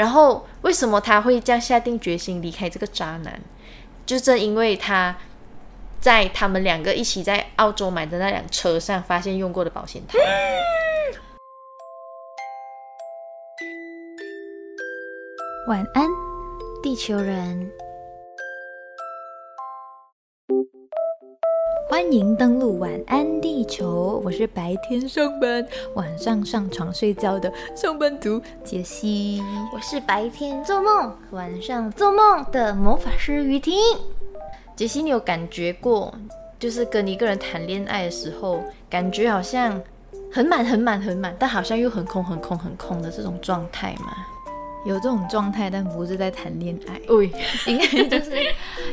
然后为什么他会这样下定决心离开这个渣男？就正因为他在他们两个一起在澳洲买的那辆车上发现用过的保险套。晚安，地球人。欢迎登录晚安地球，我是白天上班、晚上上床睡觉的上班族杰西。我是白天做梦、晚上做梦的魔法师雨婷。杰西，你有感觉过，就是跟一个人谈恋爱的时候，感觉好像很满、很满、很满，但好像又很空、很空、很空的这种状态吗？有这种状态，但不是在谈恋爱。喂，应该就是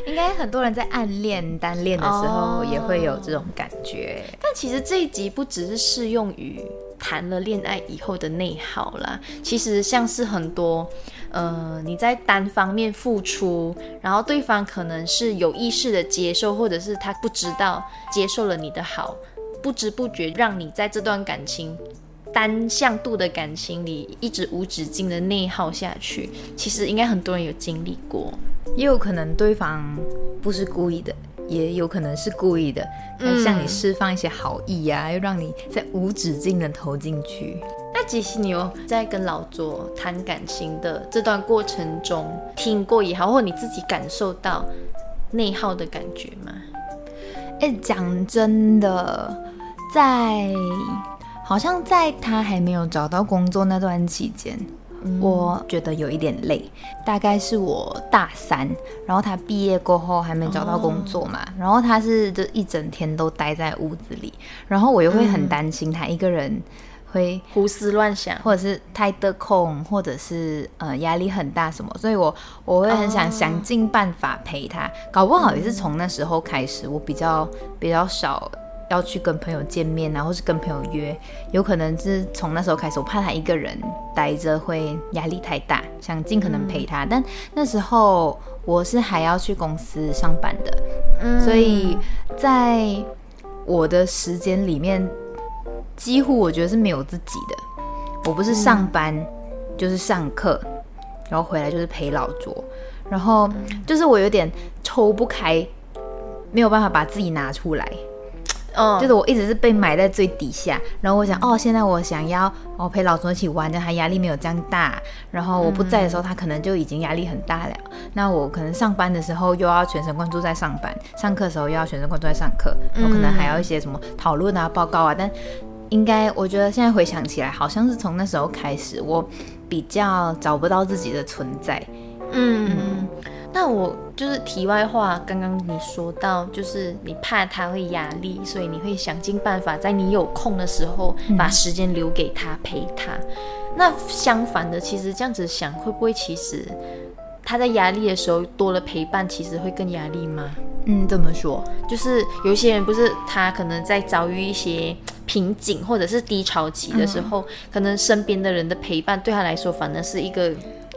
应该很多人在暗恋、单恋的时候也会有这种感觉。但其实这一集不只是适用于谈了恋爱以后的内耗啦，其实像是很多呃你在单方面付出，然后对方可能是有意识的接受，或者是他不知道接受了你的好，不知不觉让你在这段感情。单向度的感情里一直无止境的内耗下去，其实应该很多人有经历过，也有可能对方不是故意的，也有可能是故意的，向你释放一些好意呀，又让你在无止境的投进去。那其实你有在跟老左谈感情的这段过程中听过也好，或你自己感受到内耗的感觉吗？哎，讲真的，在。好像在他还没有找到工作那段期间，我觉得有一点累。大概是我大三，然后他毕业过后还没找到工作嘛，然后他是就一整天都待在屋子里，然后我又会很担心他一个人会胡思乱想，或者是太得空，或者是呃压力很大什么，所以我我会很想想尽办法陪他。搞不好也是从那时候开始，我比较比较少。要去跟朋友见面啊，或是跟朋友约，有可能是从那时候开始，我怕他一个人待着会压力太大，想尽可能陪他。但那时候我是还要去公司上班的，所以在我的时间里面，几乎我觉得是没有自己的。我不是上班就是上课，然后回来就是陪老卓，然后就是我有点抽不开，没有办法把自己拿出来。就是我一直是被埋在最底下，然后我想，哦，现在我想要哦陪老总一起玩，但他压力没有这样大。然后我不在的时候，他可能就已经压力很大了。那我可能上班的时候又要全神贯注在上班，上课的时候又要全神贯注在上课，我可能还要一些什么讨论啊、报告啊。但应该我觉得现在回想起来，好像是从那时候开始，我比较找不到自己的存在。嗯。那我就是题外话，刚刚你说到，就是你怕他会压力，所以你会想尽办法在你有空的时候把时间留给他陪他。那相反的，其实这样子想，会不会其实他在压力的时候多了陪伴，其实会更压力吗？嗯，怎么说？就是有些人不是他可能在遭遇一些瓶颈或者是低潮期的时候，可能身边的人的陪伴对他来说，反而是一个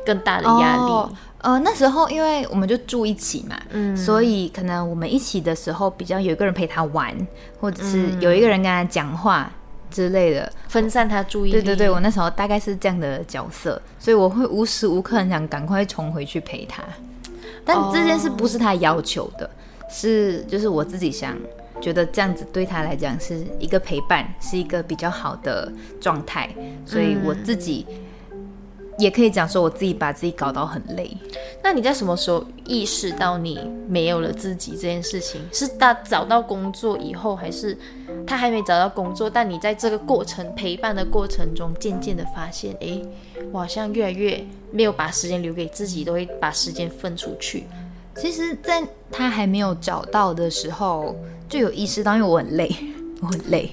更大的压力。呃，那时候因为我们就住一起嘛，嗯，所以可能我们一起的时候比较有一个人陪他玩，或者是有一个人跟他讲话之类的，分散他注意力。对对对，我那时候大概是这样的角色，所以我会无时无刻很想赶快冲回去陪他。但这件事不是他要求的，是就是我自己想觉得这样子对他来讲是一个陪伴，是一个比较好的状态，所以我自己。也可以讲说，我自己把自己搞到很累。那你在什么时候意识到你没有了自己这件事情？是他找到工作以后，还是他还没找到工作？但你在这个过程陪伴的过程中，渐渐的发现，哎，我好像越来越没有把时间留给自己，都会把时间分出去。其实，在他还没有找到的时候，就有意识到，因为我很累，我很累。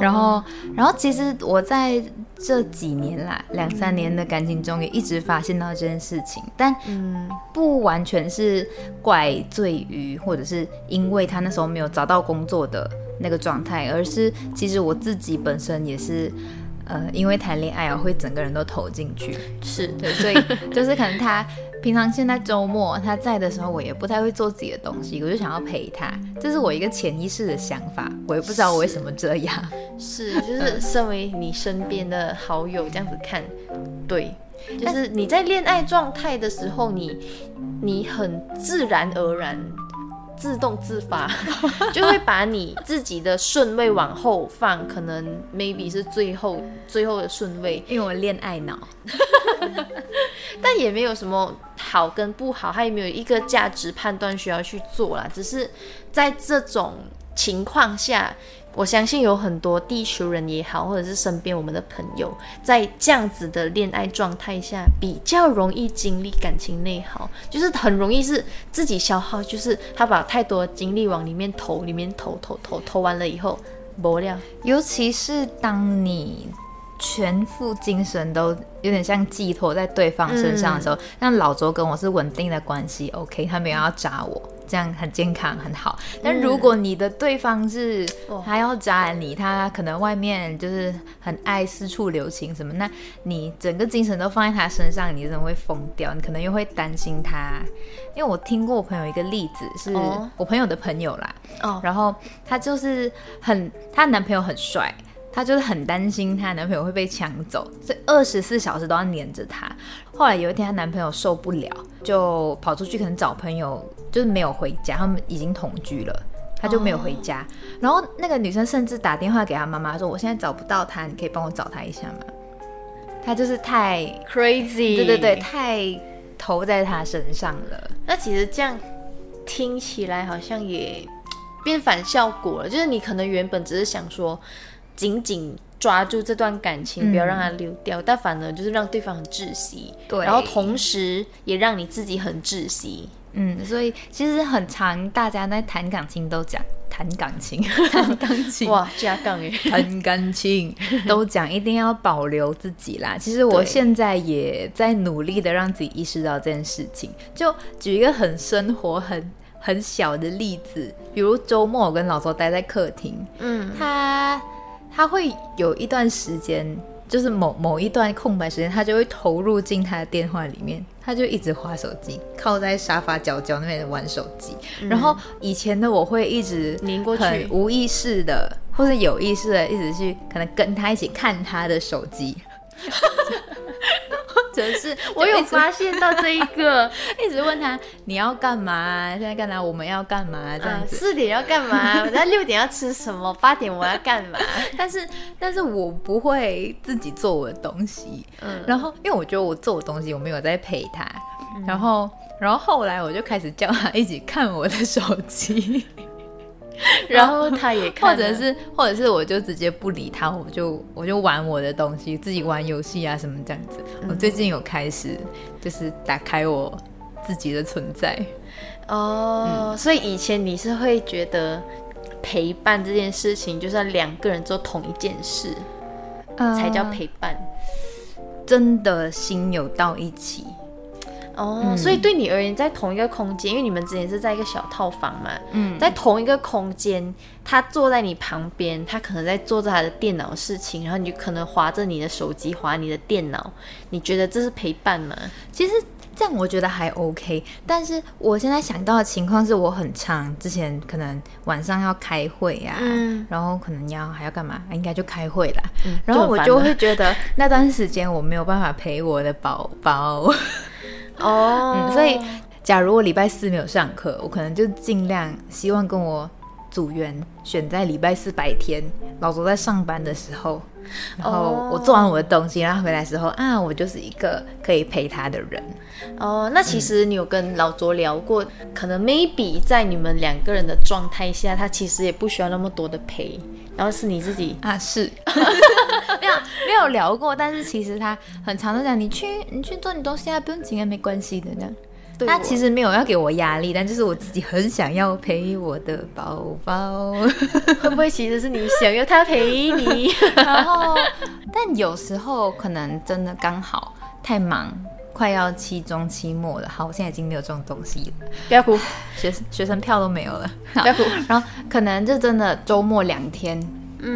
然后，然后，其实我在。这几年来，两三年的感情中也一直发现到这件事情，但嗯，不完全是怪罪于，或者是因为他那时候没有找到工作的那个状态，而是其实我自己本身也是，呃，因为谈恋爱啊，会整个人都投进去，是对，所以就是可能他。平常现在周末他在的时候，我也不太会做自己的东西，我就想要陪他，这是我一个潜意识的想法，我也不知道我为什么这样。是，就是身为你身边的好友这样子看，对，就是你在恋爱状态的时候，你你很自然而然。自动自发 就会把你自己的顺位往后放，可能 maybe 是最后最后的顺位，因为我恋爱脑，但也没有什么好跟不好，他也没有一个价值判断需要去做啦，只是在这种情况下。我相信有很多地球人也好，或者是身边我们的朋友，在这样子的恋爱状态下，比较容易经历感情内耗，就是很容易是自己消耗，就是他把太多精力往里面投，里面投投投投完了以后，没了。尤其是当你全副精神都有点像寄托在对方身上的时候，像老周跟我是稳定的关系，OK，他没有要扎我。这样很健康很好，但如果你的对方是他要扎你，他可能外面就是很爱四处留情什么，那你整个精神都放在他身上，你真的会疯掉。你可能又会担心他，因为我听过我朋友一个例子，是我朋友的朋友啦，哦，然后他就是很，她男朋友很帅。她就是很担心她男朋友会被抢走，所以二十四小时都要黏着她。后来有一天，她男朋友受不了，就跑出去可能找朋友，就是没有回家。他们已经同居了，他就没有回家。然后那个女生甚至打电话给她妈妈说：“我现在找不到他，你可以帮我找他一下吗？”他就是太 crazy，对对对，太投在他身上了。那其实这样听起来好像也变反效果了，就是你可能原本只是想说。紧紧抓住这段感情，不要让它溜掉，但反而就是让对方很窒息，对，然后同时也让你自己很窒息，嗯，所以其实很常，大家在谈感情都讲谈感情，谈感情，哇，加杠耶，谈感情 都讲一定要保留自己啦。其实我现在也在努力的让自己意识到这件事情。就举一个很生活、很很小的例子，比如周末我跟老周待在客厅，嗯，他。他会有一段时间，就是某某一段空白时间，他就会投入进他的电话里面，他就一直划手机，靠在沙发角角那边玩手机。然后以前的我会一直拧过去，无意识的或者有意识的，一直去可能跟他一起看他的手机。真是，我有发现到这一个，一直问他你要干嘛？现在干嘛？我们要干嘛？这样子，四点要干嘛？我在六点要吃什么？八点我要干嘛？但是，但是我不会自己做我的东西。嗯，然后，因为我觉得我做的东西，我没有在陪他。然后，然后后来我就开始叫他一起看我的手机。然后他也看，或者是或者是我就直接不理他，我就我就玩我的东西，自己玩游戏啊什么这样子。我最近有开始就是打开我自己的存在哦，所以以前你是会觉得陪伴这件事情就是要两个人做同一件事才叫陪伴，真的心有到一起。哦，所以对你而言，在同一个空间，因为你们之前是在一个小套房嘛，嗯，在同一个空间，他坐在你旁边，他可能在做着他的电脑事情，然后你就可能划着你的手机，划你的电脑，你觉得这是陪伴吗？其实这样我觉得还 OK，但是我现在想到的情况是我很长之前可能晚上要开会呀，然后可能要还要干嘛，应该就开会啦，嗯然后我就会觉得那段时间我没有办法陪我的宝宝。哦，嗯所以假如我礼拜四没有上课，我可能就尽量希望跟我组员选在礼拜四白天，老周在上班的时候，然后我做完我的东西，然后回来时候啊，我就是一个可以陪他的人。哦，那其实你有跟老卓聊过，可能 maybe 在你们两个人的状态下，他其实也不需要那么多的陪，然后是你自己啊，是 没有没有聊过，但是其实他很常都讲，你去你去做你东西啊，不用紧啊，没关系的这样。他其实没有要给我压力，但就是我自己很想要陪我的宝宝。会不会其实是你想要他陪你？然后，但有时候可能真的刚好太忙。快要期中期末了，好，我现在已经没有这种东西了。不要哭，学生学生票都没有了。不要哭。然后可能就真的周末两天，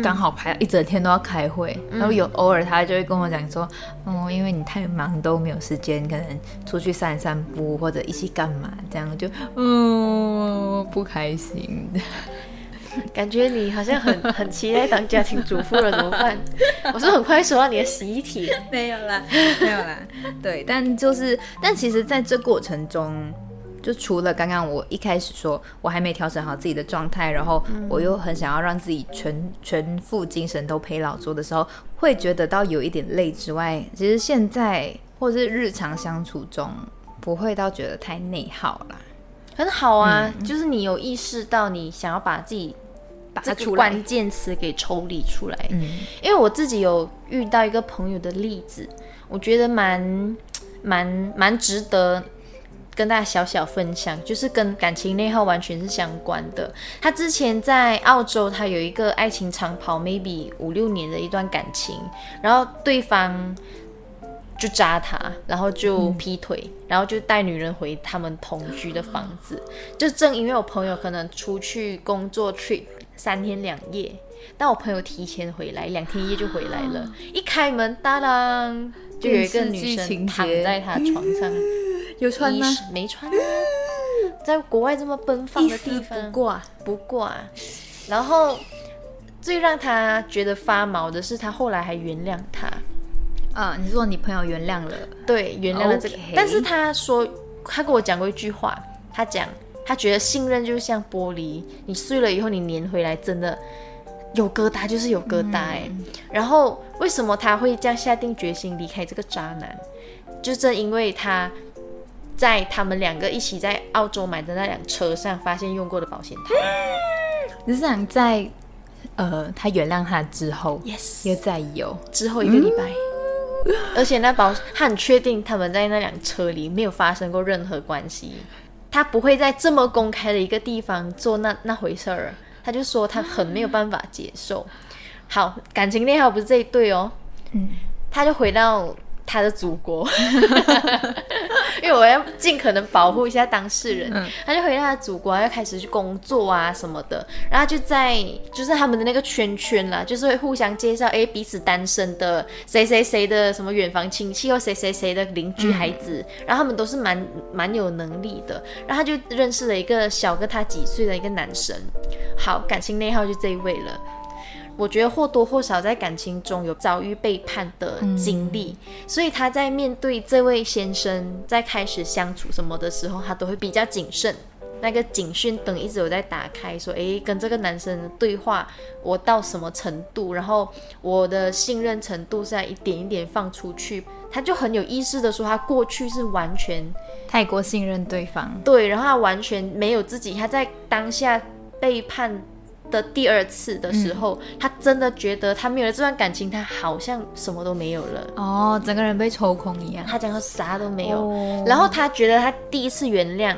刚好排一整天都要开会，然后有偶尔他就会跟我讲说，哦，因为你太忙都没有时间，可能出去散散步或者一起干嘛，这样就嗯不开心。感觉你好像很很期待当家庭主妇了，怎么办？我是很快收到你的洗衣帖，没有啦，没有啦。对，但就是，但其实在这过程中，就除了刚刚我一开始说我还没调整好自己的状态，然后我又很想要让自己全全副精神都陪老周的时候，会觉得到有一点累之外，其实现在或是日常相处中，不会到觉得太内耗啦。很好啊，就是你有意识到你想要把自己把这个它出关键词给抽离出来。嗯因为我自己有遇到一个朋友的例子，我觉得蛮蛮蛮值得跟大家小小分享，就是跟感情内耗完全是相关的。他之前在澳洲，他有一个爱情长跑，maybe 五六年的一段感情，然后对方。就扎他，然后就劈腿，然后就带女人回他们同居的房子。就正因为我朋友可能出去工作 trip 三天两夜，但我朋友提前回来，两天一夜就回来了。一开门，当当，就有一个女生躺在他床上，有穿吗？没穿啊，在国外这么奔放的地方挂。不挂。然后最让他觉得发毛的是，他后来还原谅他。啊，你说你朋友原谅了，对，原谅了这个。但是他说，他跟我讲过一句话，他讲他觉得信任就像玻璃，你碎了以后，你粘回来真的有疙瘩，就是有疙瘩哎、然后为什么他会这样下定决心离开这个渣男？就正因为他在他们两个一起在澳洲买的那辆车上发现用过的保险套。你是想在呃他原谅他之后 Yes，又再有？之后一个礼拜。而且那保他很确定他们在那辆车里没有发生过任何关系，他不会在这么公开的一个地方做那那回事儿，他就说他很没有办法接受。好，感情内耗不是这一对哦，嗯，他就回到他的祖国，因为我要尽可能保护一下当事人，嗯。他就回到他的祖国，要开始去工作啊什么的，然后就在就是他们的那个圈圈啦，就是会互相介绍，哎，彼此单身的谁谁谁的什么远房亲戚或谁谁谁的邻居孩子，然后他们都是蛮蛮有能力的，然后他就认识了一个小个他几岁的一个男生，好，感情内耗就这一位了。我觉得或多或少在感情中有遭遇背叛的经历，所以他在面对这位先生在开始相处什么的时候，他都会比较谨慎。那个警讯灯一直有在打开，说，诶，跟这个男生的对话，我到什么程度，然后我的信任程度是在一点一点放出去。他就很有意识的说，他过去是完全太过信任对方，对，然后他完全没有自己，他在当下背叛的第二次的时候，他真的觉得他没有了这段感情，他好像什么都没有了。哦，整个人被抽空一样。他讲他啥都没有，哦然后他觉得他第一次原谅，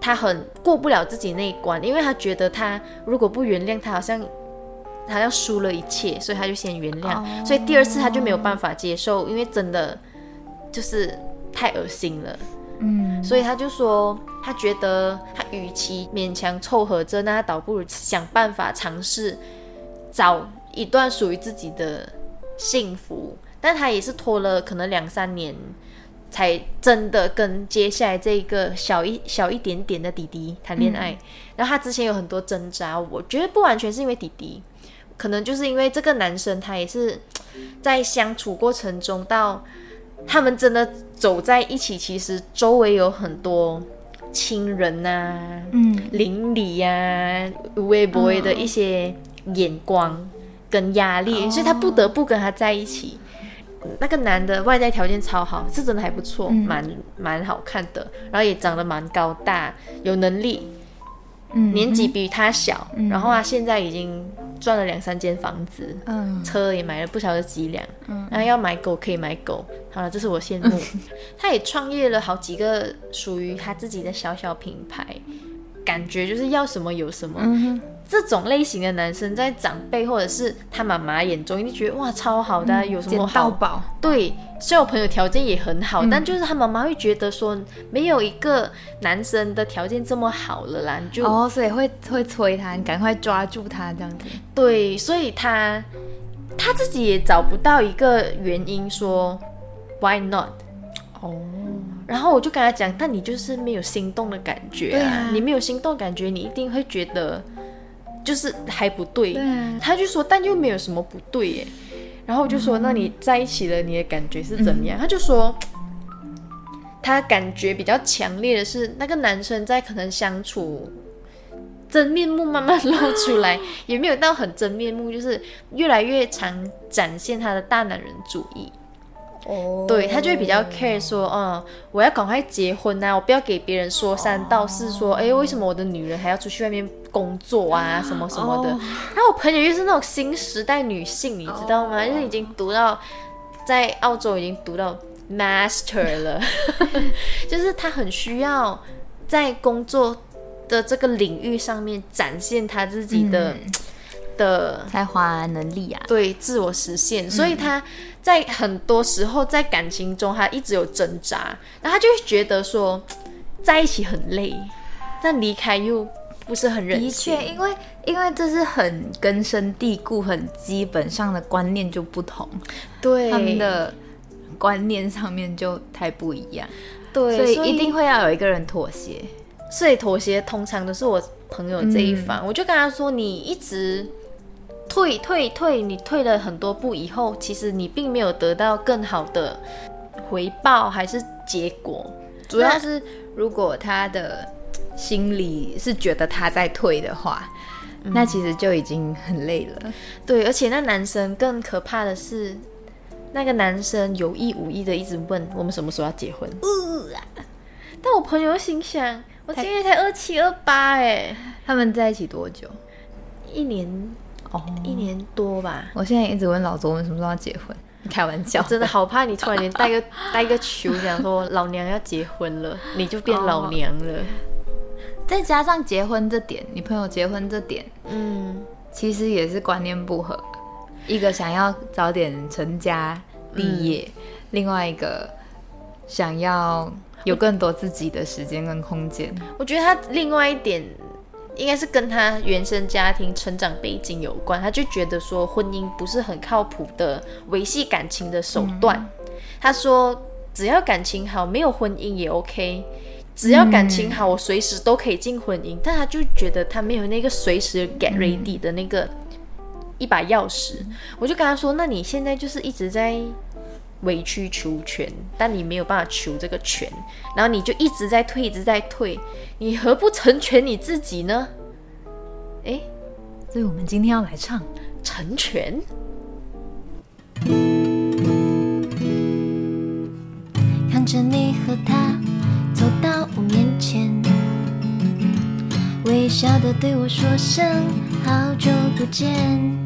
他很过不了自己那一关，因为他觉得他如果不原谅他，好像好像输了一切，所以他就先原谅，哦所以第二次他就没有办法接受，因为真的就是太恶心了。嗯，所以他就说，他觉得他与其勉强凑合着，那他倒不如想办法尝试找一段属于自己的幸福。但他也是拖了可能两三年，才真的跟接下来这个小一小一点点的弟弟谈恋爱。然后他之前有很多挣扎，我觉得不完全是因为弟弟，可能就是因为这个男生他也是在相处过程中到。他们真的走在一起，其实周围有很多亲人呐、嗯，邻里呀、微博的一些眼光跟压力，所以他不得不跟他在一起。那个男的外在条件超好，是真的还不错，蛮蛮好看的，然后也长得蛮高大，有能力，嗯。年纪比他小，然后他现在已经赚了两三间房子，嗯车也买了不晓得几辆，然后要买狗可以买狗，好了，这是我羡慕。他也创业了好几个属于他自己的小小品牌，感觉就是要什么有什么。嗯这种类型的男生，在长辈或者是他妈妈眼中，一定觉得哇超好的啊、有什捡么好？到宝，对，虽然我朋友条件也很好，但就是他妈妈会觉得说，没有一个男生的条件这么好了啦，你就、哦，所以会会催他，你赶快抓住他这样子。对，所以他他自己也找不到一个原因说 why not。哦，然后我就跟他讲，但你就是没有心动的感觉啊！啊你没有心动的感觉，你一定会觉得就是还不对。他就说，但又没有什么不对耶。然后我就说，那你在一起了，你的感觉是怎么样？他就说，他感觉比较强烈的是，那个男生在可能相处。真面目慢慢露出来，也没有到很真面目，就是越来越常展现他的大男人主义。哦。对他就会比较 care 说，嗯，我要赶快结婚啊，我不要给别人说三道四，说，哎，为什么我的女人还要出去外面工作啊，什么什么的。哦。然后我朋友又是那种新时代女性，你知道吗？就是已经读到在澳洲已经读到 master 了，就是她很需要在工作的这个领域上面展现她自己的、的才华能力啊，对自我实现，所以他在很多时候在感情中，他一直有挣扎，然后他就会觉得说，在一起很累，但离开又不是很忍的心。确，因为因为这是很根深蒂固、很基本上的观念就不同，对。他们的观念上面就太不一样，对，所以一定会要有一个人妥协。所以妥协通常都是我朋友这一方，我就跟他说，你一直退退退，你退了很多步以后，其实你并没有得到更好的回报还是结果，主要是如果他的心里是觉得他在退的话，那其实就已经很累了。对，而且那男生更可怕的是，那个男生有意无意的一直问我们什么时候要结婚。但我朋友心想，我今年才二七二八哎，他们在一起多久？一年哦，一年多吧。我现在一直问老周，我们什么时候要结婚？开玩笑，真的好怕你突然间带个 带个球，讲说老娘要结婚了，你就变老娘了。再加上结婚这点，你朋友结婚这点，嗯，其实也是观念不合。一个想要早点成家立业，另外一个想要有更多自己的时间跟空间。我觉得他另外一点应该是跟他原生家庭成长背景有关，他就觉得说婚姻不是很靠谱的维系感情的手段。他说只要感情好，没有婚姻也 OK。只要感情好，我随时都可以进婚姻。但他就觉得他没有那个随时 get ready 的那个一把钥匙。我就跟他说：“那你现在就是一直在委曲求全，但你没有办法求这个全，然后你就一直在退，一直在退，你何不成全你自己呢？”诶，所以我们今天要来唱。成全。看着你和他走到我面前，微笑的对我说声好久不见。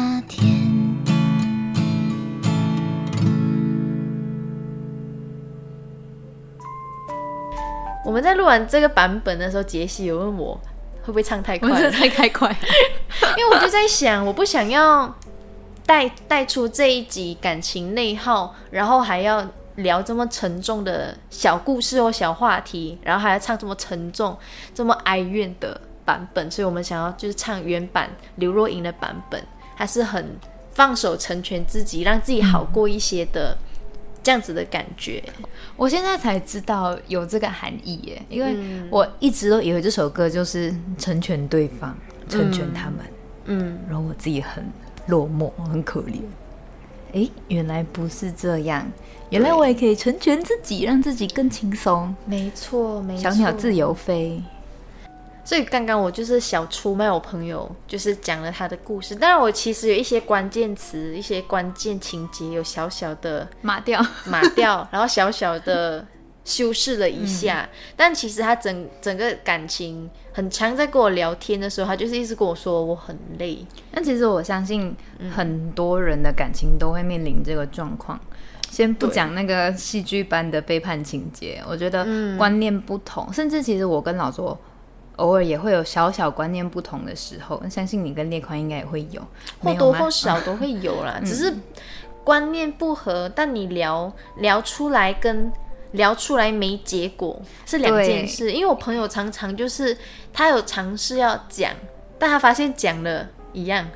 夏天。我们在录完这个版本的时候，杰西有问我会不会唱太快了，太太快，因为我就在想，我不想要带带出这一集感情内耗，然后还要聊这么沉重的小故事或小话题，然后还要唱这么沉重、这么哀怨的版本，所以我们想要就是唱原版刘若英的版本，还是很放手成全自己，让自己好过一些的、这样子的感觉。我现在才知道有这个含义耶，因为嗯我一直都以为这首歌就是成全对方，成全他们，嗯，然后我自己很落寞，很可怜。诶，原来不是这样，原来我也可以成全自己，让自己更轻松，没错，没错。小鸟自由飞。所以刚刚我就是小出卖我朋友，就是讲了他的故事。当然，我其实有一些关键词、一些关键情节有小小的码掉，码掉，然后小小的修饰了一下。但其实他整整个感情很强，在跟我聊天的时候，他就是一直跟我说我很累。但其实我相信很多人的感情都会面临这个状况。先不讲那个戏剧般的背叛情节，我觉得观念不同，甚至其实我跟老卓偶尔也会有小小观念不同的时候。相信你跟列宽应该也会有，或多或少都会有啦，只是观念不合，但你聊聊出来跟聊出来没结果是两件事。因为我朋友常常就是他有尝试要讲，但他发现讲了一样。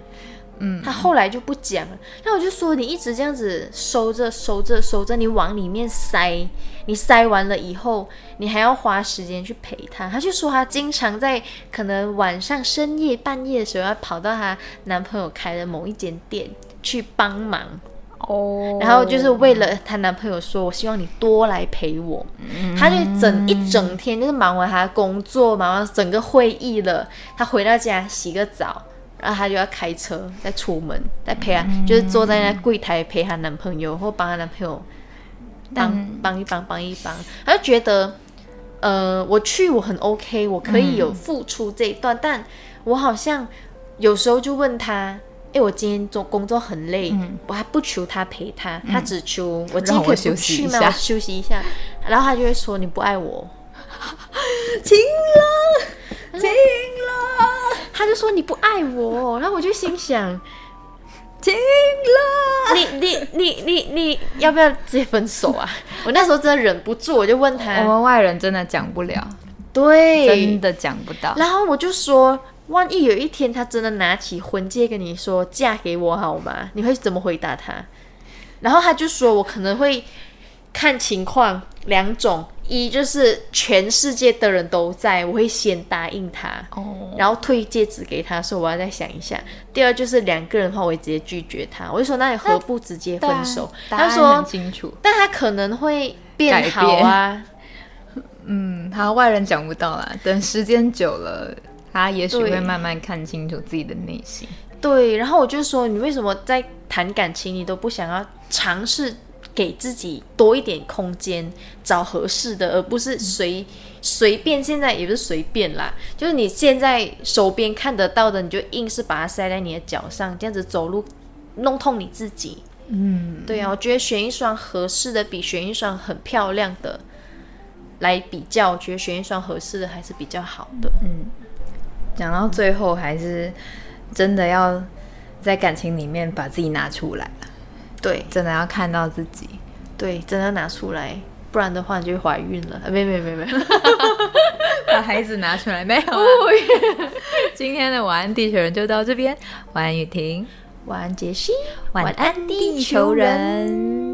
嗯，他后来就不讲了。那我就说，你一直这样子收着、收着、收着，你往里面塞，你塞完了以后，你还要花时间去陪他。他就说，他经常在可能晚上深夜、半夜的时候，要跑到她男朋友开的某一间店去帮忙。哦然后就是为了她男朋友说，我希望你多来陪我。她就整一整天就是忙完她的工作，忙完整个会议了，她回到家洗个澡，然后她就要开车再出门，再陪她，就是坐在那柜台陪她男朋友，或帮她男朋友帮帮一帮，帮一帮。她就觉得，呃，我去我很 OK，我可以有付出这一段，但我好像有时候就问她。哎，我今天做工作很累，我还不求他陪他，他只求我今天可休息去吗？休息一下，然后他就会说你不爱我，停了，停了，他就说你不爱我，然后我就心想，停了。你你你你你要不要直接分手啊？我那时候真的忍不住，我就问他我，们外人真的讲不了，对，真的讲不到。然后我就说，万一有一天他真的拿起婚戒跟你说嫁给我好吗？你会怎么回答他？然后他就说我可能会看情况，两种，一就是全世界的人都在，我会先答应他，哦，然后退戒指给他，说我要再想一下。第二就是两个人的话，我会直接拒绝他，我就说那你何不直接分手？他说很，清楚。但他可能会变好啊。嗯，他外人讲不到啦，等时间久了，他也许会慢慢看清楚自己的内心。对，然后我就说，你为什么在谈感情，你都不想要尝试给自己多一点空间，找合适的，而不是随随便。现在也不是随便啦，就是你现在手边看得到的，你就硬是把它塞在你的脚上，这样子走路弄痛你自己。嗯，对啊，我觉得选一双合适的，比选一双很漂亮的来比较，我觉得选一双合适的还是比较好的。嗯讲到最后，还是真的要在感情里面把自己拿出来了，对真的要看到自己。对，真的要拿出来，不然的话你就会怀孕了。啊，没没没没。把孩子拿出来没有、啊？今天的晚安地球人就到这边，晚安雨婷，晚安，杰西。晚安地球人。